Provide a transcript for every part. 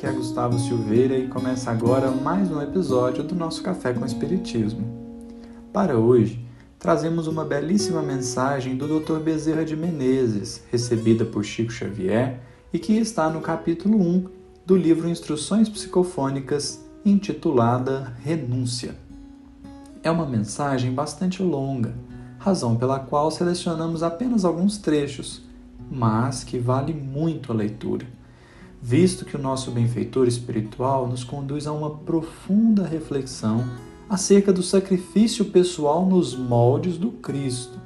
aqui é Gustavo Silveira e começa agora mais um episódio do nosso Café com Espiritismo. Para hoje, trazemos uma belíssima mensagem do Dr. Bezerra de Menezes, recebida por Chico Xavier e que está no capítulo 1 do livro Instruções Psicofônicas, intitulada Renúncia. É uma mensagem bastante longa, razão pela qual selecionamos apenas alguns trechos, mas que vale muito a leitura visto que o nosso benfeitor espiritual nos conduz a uma profunda reflexão acerca do sacrifício pessoal nos moldes do Cristo,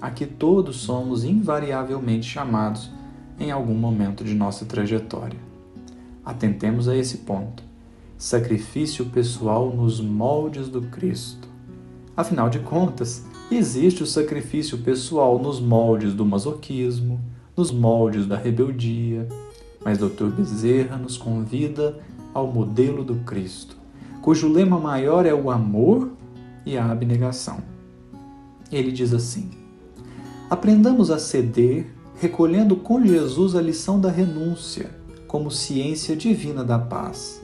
a que todos somos invariavelmente chamados em algum momento de nossa trajetória. Atentemos a esse ponto. Sacrifício pessoal nos moldes do Cristo. Afinal de contas, existe o sacrifício pessoal nos moldes do masoquismo, nos moldes da rebeldia, mas Dr. Bezerra nos convida ao modelo do Cristo, cujo lema maior é o amor e a abnegação. Ele diz assim: Aprendamos a ceder, recolhendo com Jesus a lição da renúncia, como ciência divina da paz.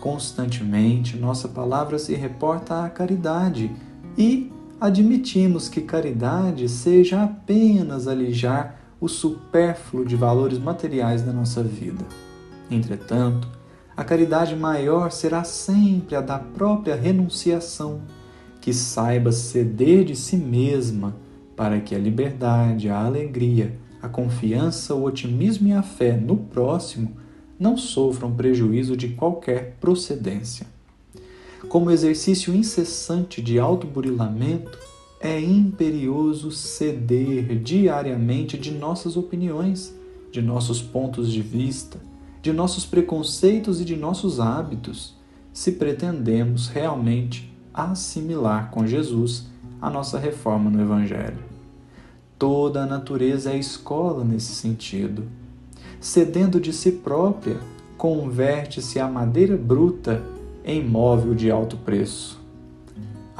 Constantemente, nossa palavra se reporta à caridade e admitimos que caridade seja apenas alijar o supérfluo de valores materiais da nossa vida. Entretanto, a caridade maior será sempre a da própria renunciação, que saiba ceder de si mesma para que a liberdade, a alegria, a confiança, o otimismo e a fé no próximo não sofram prejuízo de qualquer procedência. Como exercício incessante de autoburilamento, é imperioso ceder diariamente de nossas opiniões, de nossos pontos de vista, de nossos preconceitos e de nossos hábitos, se pretendemos realmente assimilar com Jesus a nossa reforma no Evangelho. Toda a natureza é escola nesse sentido. Cedendo de si própria, converte-se a madeira bruta em móvel de alto preço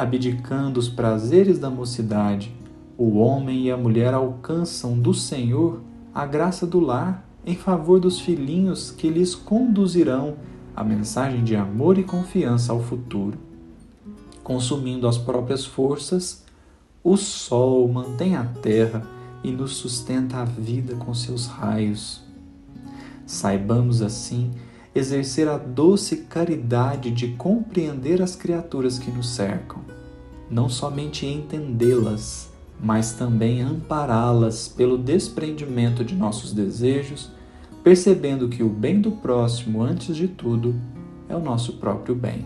abdicando os prazeres da mocidade, o homem e a mulher alcançam do Senhor a graça do lar em favor dos filhinhos que lhes conduzirão a mensagem de amor e confiança ao futuro. Consumindo as próprias forças, o sol mantém a terra e nos sustenta a vida com seus raios. Saibamos assim exercer a doce caridade de compreender as criaturas que nos cercam, não somente entendê-las, mas também ampará-las pelo desprendimento de nossos desejos, percebendo que o bem do próximo, antes de tudo, é o nosso próprio bem.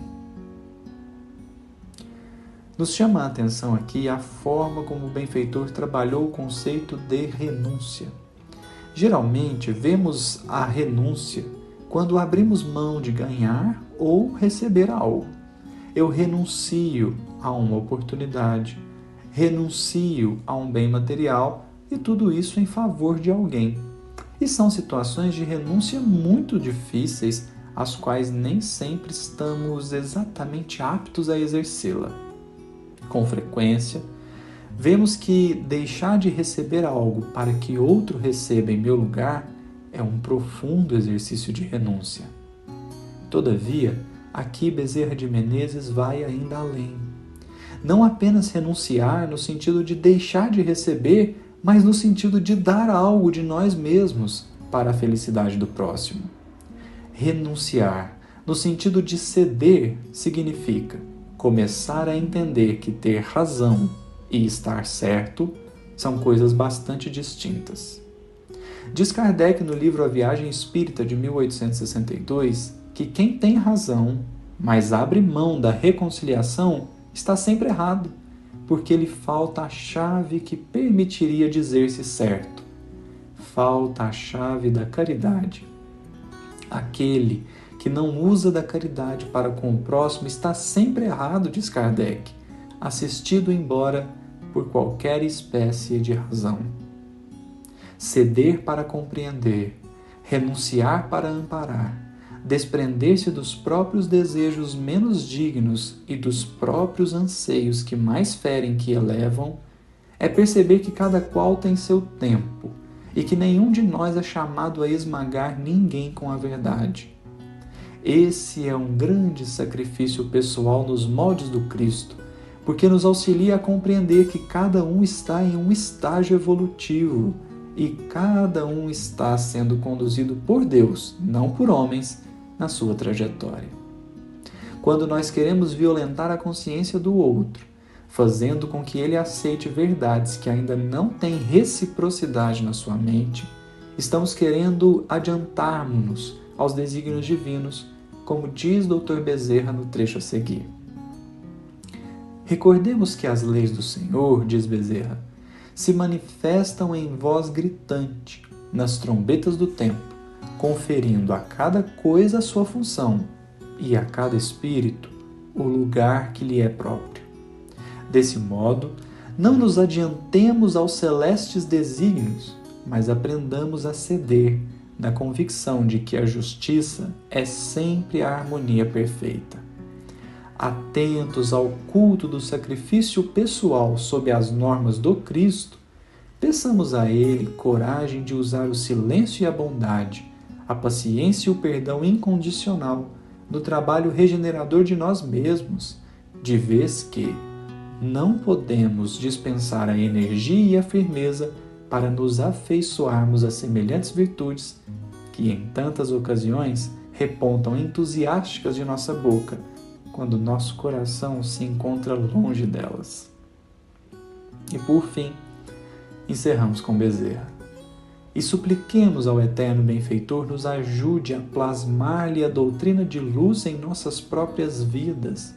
Nos chama a atenção aqui a forma como o benfeitor trabalhou o conceito de renúncia. Geralmente vemos a renúncia quando abrimos mão de ganhar ou receber algo. Eu renuncio a uma oportunidade, renuncio a um bem material e tudo isso em favor de alguém. E são situações de renúncia muito difíceis, as quais nem sempre estamos exatamente aptos a exercê-la. Com frequência, vemos que deixar de receber algo para que outro receba em meu lugar é um profundo exercício de renúncia. Todavia, aqui Bezerra de Menezes vai ainda além. Não apenas renunciar no sentido de deixar de receber, mas no sentido de dar algo de nós mesmos para a felicidade do próximo. Renunciar, no sentido de ceder, significa começar a entender que ter razão e estar certo são coisas bastante distintas. Diz Kardec no livro A Viagem Espírita de 1862 que quem tem razão, mas abre mão da reconciliação, está sempre errado, porque lhe falta a chave que permitiria dizer-se certo. Falta a chave da caridade. Aquele que não usa da caridade para com o próximo está sempre errado, diz Kardec, assistido embora por qualquer espécie de razão ceder para compreender, renunciar para amparar, desprender-se dos próprios desejos menos dignos e dos próprios anseios que mais ferem que elevam, é perceber que cada qual tem seu tempo e que nenhum de nós é chamado a esmagar ninguém com a verdade. Esse é um grande sacrifício pessoal nos moldes do Cristo, porque nos auxilia a compreender que cada um está em um estágio evolutivo e cada um está sendo conduzido por Deus, não por homens, na sua trajetória. Quando nós queremos violentar a consciência do outro, fazendo com que ele aceite verdades que ainda não têm reciprocidade na sua mente, estamos querendo adiantarmos-nos aos desígnios divinos como diz Dr. Bezerra no trecho a seguir. Recordemos que as leis do Senhor, diz Bezerra, se manifestam em voz gritante, nas trombetas do tempo, conferindo a cada coisa a sua função e a cada espírito o lugar que lhe é próprio. Desse modo, não nos adiantemos aos celestes desígnios, mas aprendamos a ceder na convicção de que a justiça é sempre a harmonia perfeita. Atentos ao culto do sacrifício pessoal sob as normas do Cristo, peçamos a Ele coragem de usar o silêncio e a bondade, a paciência e o perdão incondicional no trabalho regenerador de nós mesmos, de vez que não podemos dispensar a energia e a firmeza para nos afeiçoarmos a semelhantes virtudes que, em tantas ocasiões, repontam entusiásticas de nossa boca, quando nosso coração se encontra longe delas. E por fim, encerramos com Bezerra. E supliquemos ao Eterno Benfeitor nos ajude a plasmar-lhe a doutrina de luz em nossas próprias vidas,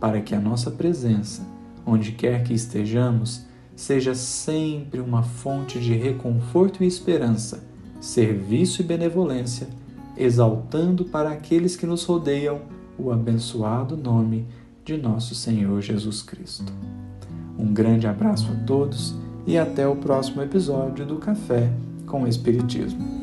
para que a nossa presença, onde quer que estejamos, seja sempre uma fonte de reconforto e esperança, serviço e benevolência, exaltando para aqueles que nos rodeiam o abençoado nome de nosso Senhor Jesus Cristo. Um grande abraço a todos e até o próximo episódio do Café com Espiritismo.